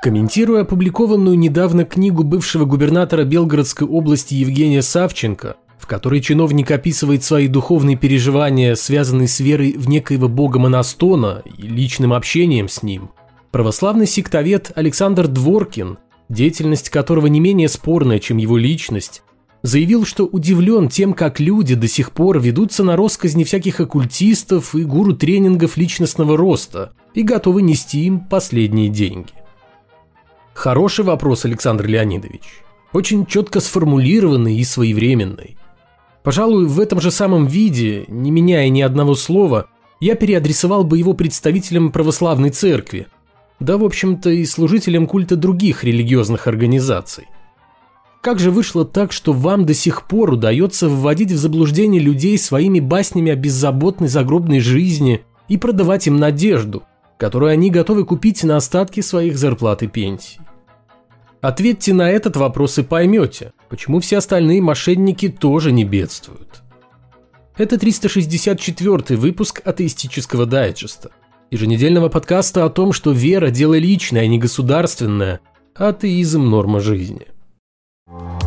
Комментируя опубликованную недавно книгу бывшего губернатора Белгородской области Евгения Савченко, в которой чиновник описывает свои духовные переживания, связанные с верой в некоего бога Монастона и личным общением с ним, православный сектовед Александр Дворкин, деятельность которого не менее спорная, чем его личность, заявил, что удивлен тем, как люди до сих пор ведутся на росказни всяких оккультистов и гуру тренингов личностного роста и готовы нести им последние деньги. Хороший вопрос, Александр Леонидович. Очень четко сформулированный и своевременный. Пожалуй, в этом же самом виде, не меняя ни одного слова, я переадресовал бы его представителям православной церкви, да, в общем-то, и служителям культа других религиозных организаций. Как же вышло так, что вам до сих пор удается вводить в заблуждение людей своими баснями о беззаботной загробной жизни и продавать им надежду, которую они готовы купить на остатки своих зарплат и пенсий? Ответьте на этот вопрос и поймете, почему все остальные мошенники тоже не бедствуют. Это 364 выпуск атеистического дайджеста, еженедельного подкаста о том, что вера – дело личное, а не государственное, атеизм – норма жизни –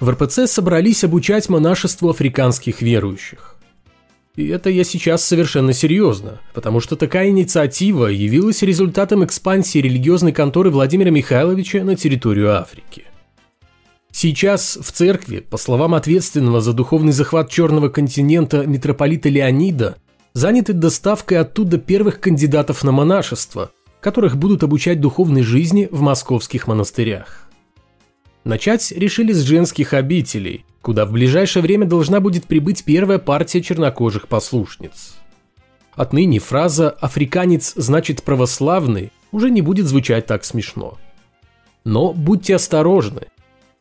В РПЦ собрались обучать монашеству африканских верующих. И это я сейчас совершенно серьезно, потому что такая инициатива явилась результатом экспансии религиозной конторы Владимира Михайловича на территорию Африки. Сейчас в церкви, по словам ответственного за духовный захват Черного континента митрополита Леонида, заняты доставкой оттуда первых кандидатов на монашество, которых будут обучать духовной жизни в московских монастырях. Начать решили с женских обителей, куда в ближайшее время должна будет прибыть первая партия чернокожих послушниц. Отныне фраза «африканец значит православный» уже не будет звучать так смешно. Но будьте осторожны.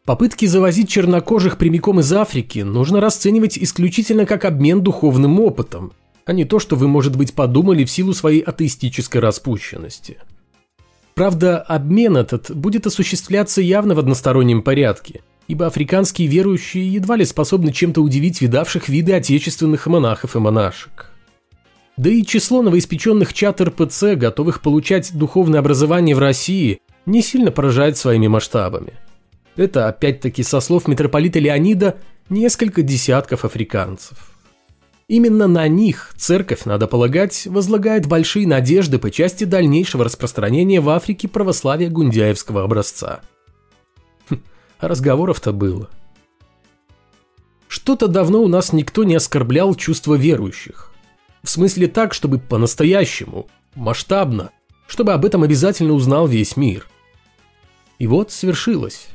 Попытки завозить чернокожих прямиком из Африки нужно расценивать исключительно как обмен духовным опытом, а не то, что вы, может быть, подумали в силу своей атеистической распущенности – Правда, обмен этот будет осуществляться явно в одностороннем порядке, ибо африканские верующие едва ли способны чем-то удивить видавших виды отечественных монахов и монашек. Да и число новоиспеченных чат РПЦ, готовых получать духовное образование в России, не сильно поражает своими масштабами. Это, опять-таки, со слов митрополита Леонида, несколько десятков африканцев. Именно на них церковь, надо полагать, возлагает большие надежды по части дальнейшего распространения в Африке православия гундяевского образца. Хм, а разговоров-то было. Что-то давно у нас никто не оскорблял чувства верующих. В смысле так, чтобы по-настоящему, масштабно, чтобы об этом обязательно узнал весь мир. И вот свершилось.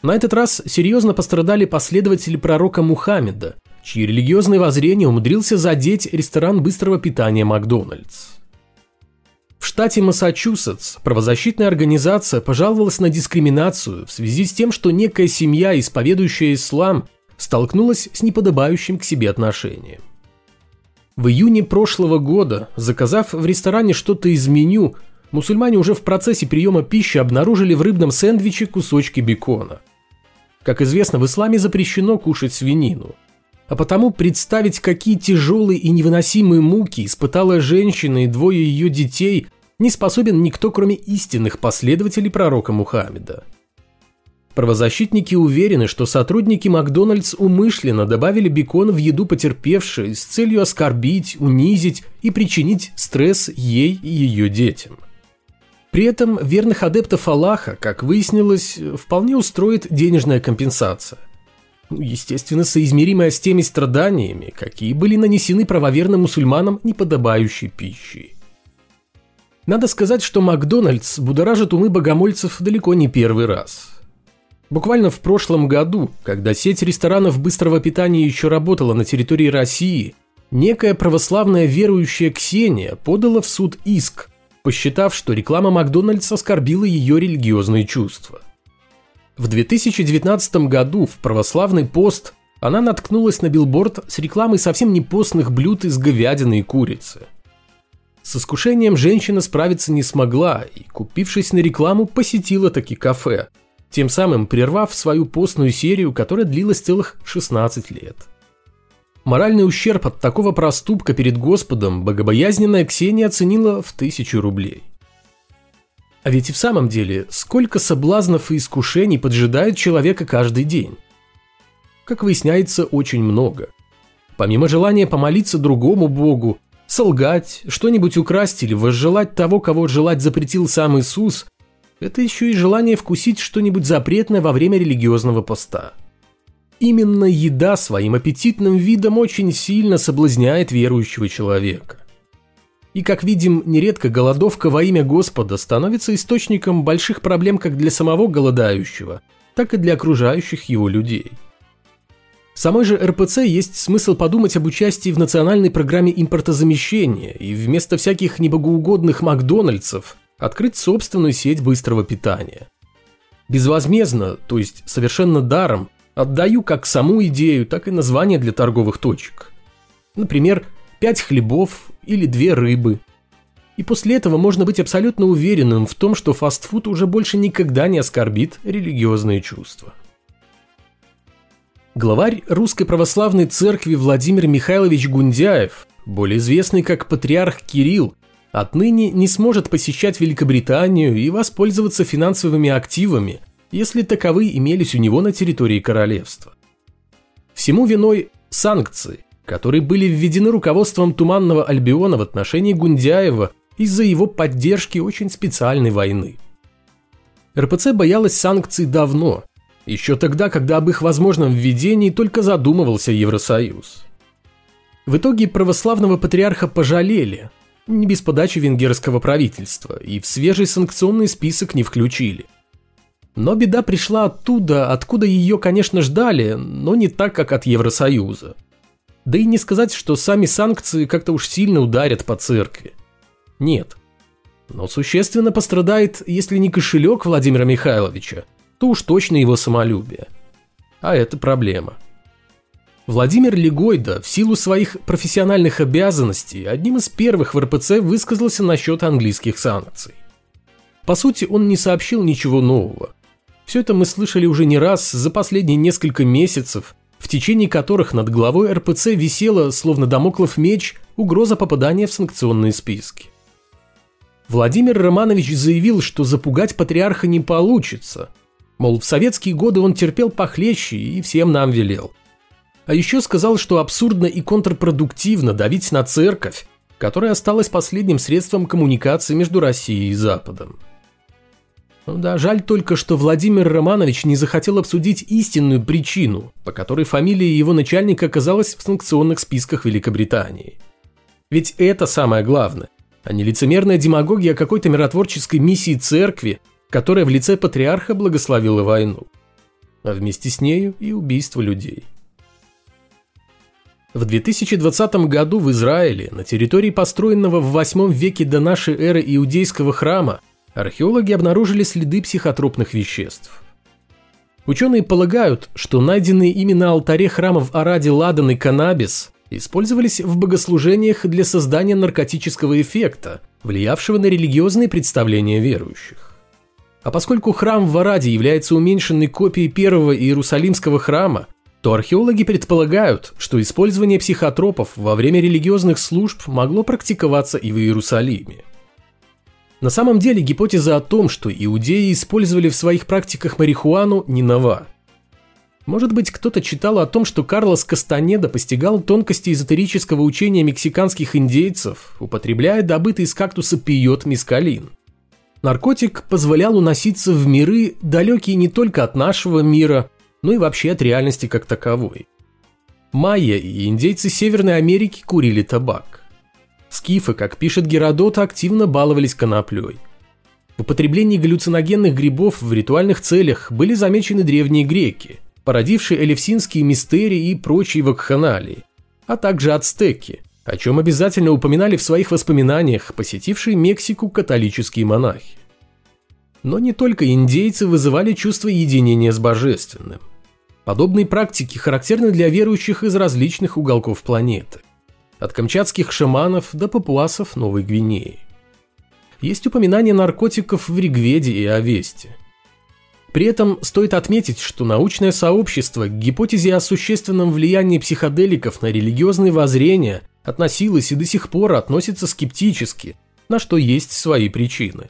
На этот раз серьезно пострадали последователи пророка Мухаммеда – чьи религиозные воззрения умудрился задеть ресторан быстрого питания «Макдональдс». В штате Массачусетс правозащитная организация пожаловалась на дискриминацию в связи с тем, что некая семья, исповедующая ислам, столкнулась с неподобающим к себе отношением. В июне прошлого года, заказав в ресторане что-то из меню, мусульмане уже в процессе приема пищи обнаружили в рыбном сэндвиче кусочки бекона. Как известно, в исламе запрещено кушать свинину – а потому представить, какие тяжелые и невыносимые муки испытала женщина и двое ее детей, не способен никто, кроме истинных последователей пророка Мухаммеда. Правозащитники уверены, что сотрудники Макдональдс умышленно добавили бекон в еду потерпевшей с целью оскорбить, унизить и причинить стресс ей и ее детям. При этом верных адептов Аллаха, как выяснилось, вполне устроит денежная компенсация естественно, соизмеримая с теми страданиями, какие были нанесены правоверным мусульманам неподобающей пищей. Надо сказать, что Макдональдс будоражит умы богомольцев далеко не первый раз. Буквально в прошлом году, когда сеть ресторанов быстрого питания еще работала на территории России, некая православная верующая Ксения подала в суд иск, посчитав, что реклама Макдональдс оскорбила ее религиозные чувства. В 2019 году в православный пост она наткнулась на билборд с рекламой совсем не постных блюд из говядины и курицы. с искушением женщина справиться не смогла и, купившись на рекламу, посетила таки кафе, тем самым прервав свою постную серию, которая длилась целых 16 лет. Моральный ущерб от такого проступка перед Господом богобоязненная Ксения оценила в тысячу рублей. А ведь и в самом деле, сколько соблазнов и искушений поджидают человека каждый день? Как выясняется, очень много. Помимо желания помолиться другому богу, солгать, что-нибудь украсть или возжелать того, кого желать запретил сам Иисус, это еще и желание вкусить что-нибудь запретное во время религиозного поста. Именно еда своим аппетитным видом очень сильно соблазняет верующего человека. И, как видим, нередко голодовка во имя Господа становится источником больших проблем как для самого голодающего, так и для окружающих его людей. В самой же РПЦ есть смысл подумать об участии в национальной программе импортозамещения и вместо всяких небогоугодных Макдональдсов открыть собственную сеть быстрого питания. Безвозмездно, то есть совершенно даром, отдаю как саму идею, так и название для торговых точек. Например, 5 хлебов или 2 рыбы. И после этого можно быть абсолютно уверенным в том, что фастфуд уже больше никогда не оскорбит религиозные чувства. Главарь Русской Православной Церкви Владимир Михайлович Гундяев, более известный как патриарх Кирилл, отныне не сможет посещать Великобританию и воспользоваться финансовыми активами, если таковые имелись у него на территории королевства. Всему виной санкции, которые были введены руководством Туманного Альбиона в отношении Гундяева из-за его поддержки очень специальной войны. РПЦ боялась санкций давно, еще тогда, когда об их возможном введении только задумывался Евросоюз. В итоге православного патриарха пожалели, не без подачи венгерского правительства, и в свежий санкционный список не включили. Но беда пришла оттуда, откуда ее, конечно, ждали, но не так, как от Евросоюза. Да и не сказать, что сами санкции как-то уж сильно ударят по церкви. Нет. Но существенно пострадает, если не кошелек Владимира Михайловича, то уж точно его самолюбие. А это проблема. Владимир Легойда в силу своих профессиональных обязанностей одним из первых в РПЦ высказался насчет английских санкций. По сути, он не сообщил ничего нового. Все это мы слышали уже не раз за последние несколько месяцев, в течение которых над главой РПЦ висела, словно домоклов меч, угроза попадания в санкционные списки. Владимир Романович заявил, что запугать патриарха не получится. Мол, в советские годы он терпел похлеще и всем нам велел. А еще сказал, что абсурдно и контрпродуктивно давить на церковь, которая осталась последним средством коммуникации между Россией и Западом. Ну да, жаль только, что Владимир Романович не захотел обсудить истинную причину, по которой фамилия его начальника оказалась в санкционных списках Великобритании. Ведь это самое главное, а не лицемерная демагогия какой-то миротворческой миссии церкви, которая в лице патриарха благословила войну. А вместе с нею и убийство людей. В 2020 году в Израиле, на территории построенного в 8 веке до нашей эры иудейского храма, археологи обнаружили следы психотропных веществ. Ученые полагают, что найденные ими на алтаре храма в Араде ладан и каннабис использовались в богослужениях для создания наркотического эффекта, влиявшего на религиозные представления верующих. А поскольку храм в Араде является уменьшенной копией первого Иерусалимского храма, то археологи предполагают, что использование психотропов во время религиозных служб могло практиковаться и в Иерусалиме. На самом деле гипотеза о том, что иудеи использовали в своих практиках марихуану, не нова. Может быть, кто-то читал о том, что Карлос Кастанеда постигал тонкости эзотерического учения мексиканских индейцев, употребляя добытый из кактуса пиот мискалин. Наркотик позволял уноситься в миры, далекие не только от нашего мира, но и вообще от реальности как таковой. Майя и индейцы Северной Америки курили табак. Скифы, как пишет Геродот, активно баловались коноплей. В употреблении галлюциногенных грибов в ритуальных целях были замечены древние греки, породившие элевсинские мистерии и прочие вакханалии, а также ацтеки, о чем обязательно упоминали в своих воспоминаниях посетившие Мексику католические монахи. Но не только индейцы вызывали чувство единения с божественным. Подобные практики характерны для верующих из различных уголков планеты. От камчатских шаманов до папуасов Новой Гвинеи. Есть упоминание наркотиков в Ригведе и Овесте. При этом стоит отметить, что научное сообщество к гипотезе о существенном влиянии психоделиков на религиозные воззрения относилось и до сих пор относится скептически, на что есть свои причины.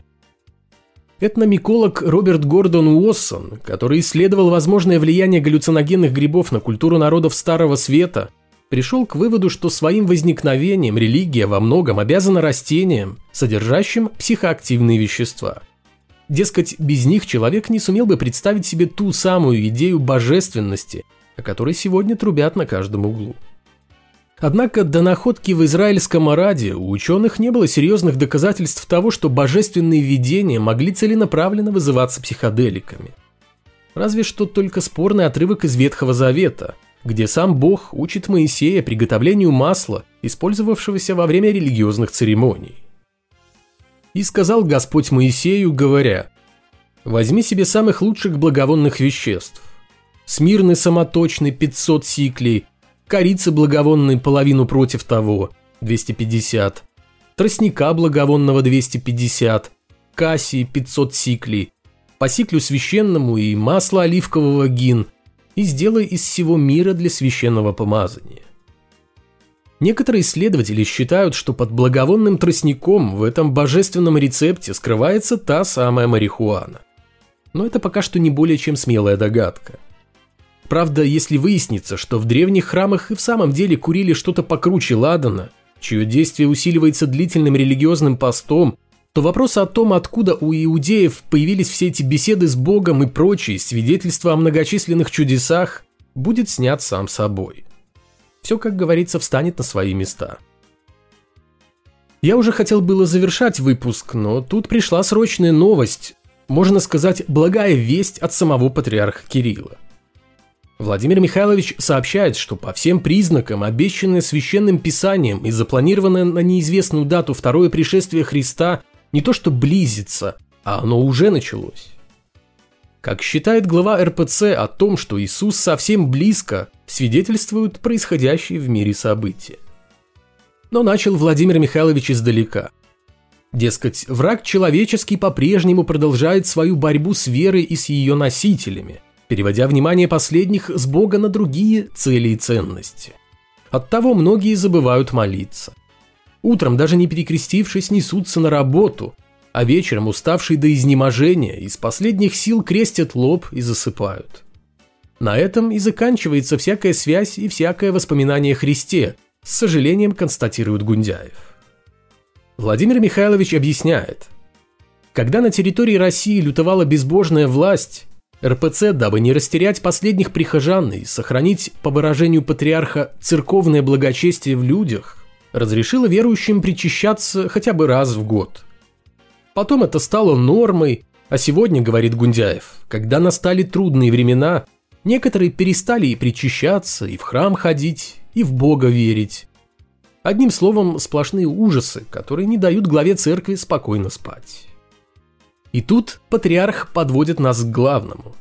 Этномиколог Роберт Гордон Уоссон, который исследовал возможное влияние галлюциногенных грибов на культуру народов Старого Света, пришел к выводу, что своим возникновением религия во многом обязана растениям, содержащим психоактивные вещества. Дескать, без них человек не сумел бы представить себе ту самую идею божественности, о которой сегодня трубят на каждом углу. Однако до находки в израильском Араде у ученых не было серьезных доказательств того, что божественные видения могли целенаправленно вызываться психоделиками. Разве что только спорный отрывок из Ветхого Завета – где сам Бог учит Моисея приготовлению масла, использовавшегося во время религиозных церемоний. «И сказал Господь Моисею, говоря, «Возьми себе самых лучших благовонных веществ, смирный самоточный 500 сиклей, корицы благовонной половину против того, 250, тростника благовонного 250, кассии 500 сиклей, по сиклю священному и масло оливкового гин – и сделай из всего мира для священного помазания. Некоторые исследователи считают, что под благовонным тростником в этом божественном рецепте скрывается та самая марихуана. Но это пока что не более чем смелая догадка. Правда, если выяснится, что в древних храмах и в самом деле курили что-то покруче ладана, чье действие усиливается длительным религиозным постом то вопрос о том, откуда у иудеев появились все эти беседы с Богом и прочие свидетельства о многочисленных чудесах, будет снят сам собой. Все, как говорится, встанет на свои места. Я уже хотел было завершать выпуск, но тут пришла срочная новость, можно сказать, благая весть от самого патриарха Кирилла. Владимир Михайлович сообщает, что по всем признакам, обещанное священным писанием и запланированное на неизвестную дату второе пришествие Христа не то что близится, а оно уже началось. Как считает глава РПЦ о том, что Иисус совсем близко, свидетельствуют происходящие в мире события. Но начал Владимир Михайлович издалека. Дескать, враг человеческий по-прежнему продолжает свою борьбу с верой и с ее носителями, переводя внимание последних с Бога на другие цели и ценности. Оттого многие забывают молиться. Утром, даже не перекрестившись, несутся на работу, а вечером, уставшие до изнеможения, из последних сил крестят лоб и засыпают. На этом и заканчивается всякая связь и всякое воспоминание о Христе, с сожалением констатирует Гундяев. Владимир Михайлович объясняет. Когда на территории России лютовала безбожная власть, РПЦ, дабы не растерять последних прихожан и сохранить, по выражению патриарха, церковное благочестие в людях, разрешила верующим причащаться хотя бы раз в год. Потом это стало нормой, а сегодня, говорит Гундяев, когда настали трудные времена, некоторые перестали и причащаться, и в храм ходить, и в Бога верить. Одним словом, сплошные ужасы, которые не дают главе церкви спокойно спать. И тут патриарх подводит нас к главному.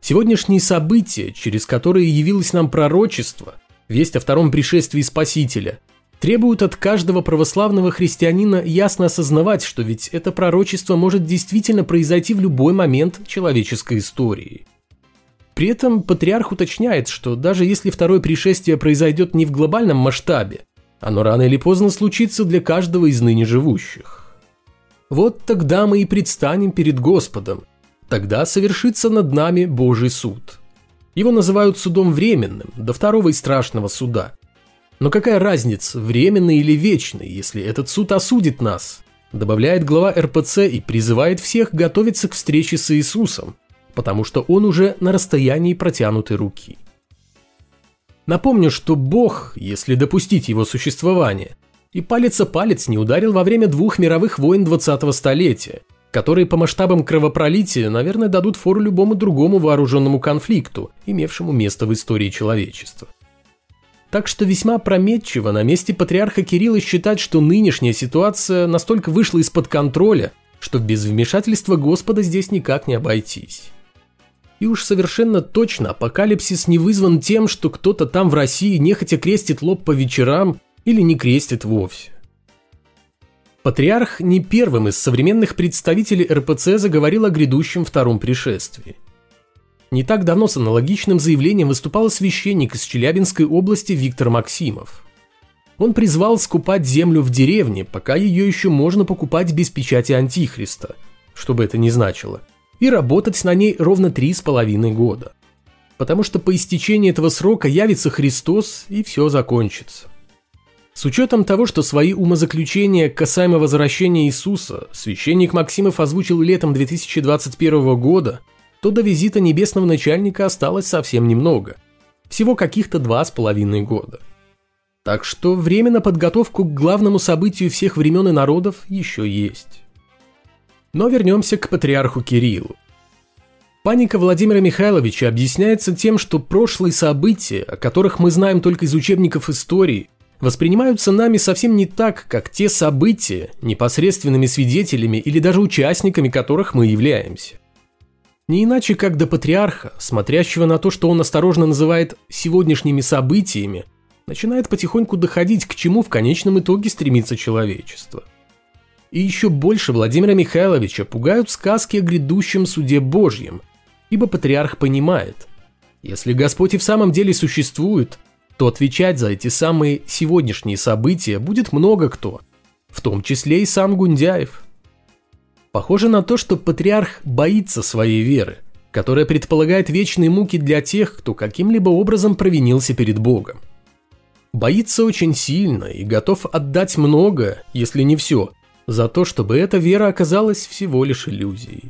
Сегодняшние события, через которые явилось нам пророчество, весть о втором пришествии Спасителя – требуют от каждого православного христианина ясно осознавать, что ведь это пророчество может действительно произойти в любой момент человеческой истории. При этом патриарх уточняет, что даже если второе пришествие произойдет не в глобальном масштабе, оно рано или поздно случится для каждого из ныне живущих. Вот тогда мы и предстанем перед Господом, тогда совершится над нами Божий суд. Его называют судом временным, до второго и страшного суда – но какая разница, временный или вечный, если этот суд осудит нас? Добавляет глава РПЦ и призывает всех готовиться к встрече с Иисусом, потому что он уже на расстоянии протянутой руки. Напомню, что Бог, если допустить его существование, и палец о палец не ударил во время двух мировых войн 20-го столетия, которые по масштабам кровопролития, наверное, дадут фору любому другому вооруженному конфликту, имевшему место в истории человечества. Так что весьма опрометчиво на месте патриарха Кирилла считать, что нынешняя ситуация настолько вышла из-под контроля, что без вмешательства Господа здесь никак не обойтись. И уж совершенно точно апокалипсис не вызван тем, что кто-то там в России нехотя крестит лоб по вечерам или не крестит вовсе. Патриарх не первым из современных представителей РПЦ заговорил о грядущем втором пришествии. Не так давно с аналогичным заявлением выступал священник из Челябинской области Виктор Максимов. Он призвал скупать землю в деревне, пока ее еще можно покупать без печати Антихриста, что бы это ни значило, и работать на ней ровно три с половиной года. Потому что по истечении этого срока явится Христос и все закончится. С учетом того, что свои умозаключения касаемо возвращения Иисуса священник Максимов озвучил летом 2021 года, то до визита небесного начальника осталось совсем немного. Всего каких-то два с половиной года. Так что время на подготовку к главному событию всех времен и народов еще есть. Но вернемся к патриарху Кириллу. Паника Владимира Михайловича объясняется тем, что прошлые события, о которых мы знаем только из учебников истории, воспринимаются нами совсем не так, как те события, непосредственными свидетелями или даже участниками которых мы являемся. Не иначе, как до патриарха, смотрящего на то, что он осторожно называет сегодняшними событиями, начинает потихоньку доходить, к чему в конечном итоге стремится человечество. И еще больше Владимира Михайловича пугают сказки о грядущем суде Божьем, ибо патриарх понимает, если Господь и в самом деле существует – то отвечать за эти самые сегодняшние события будет много кто, в том числе и сам Гундяев. Похоже на то, что патриарх боится своей веры, которая предполагает вечные муки для тех, кто каким-либо образом провинился перед Богом. Боится очень сильно и готов отдать много, если не все, за то, чтобы эта вера оказалась всего лишь иллюзией.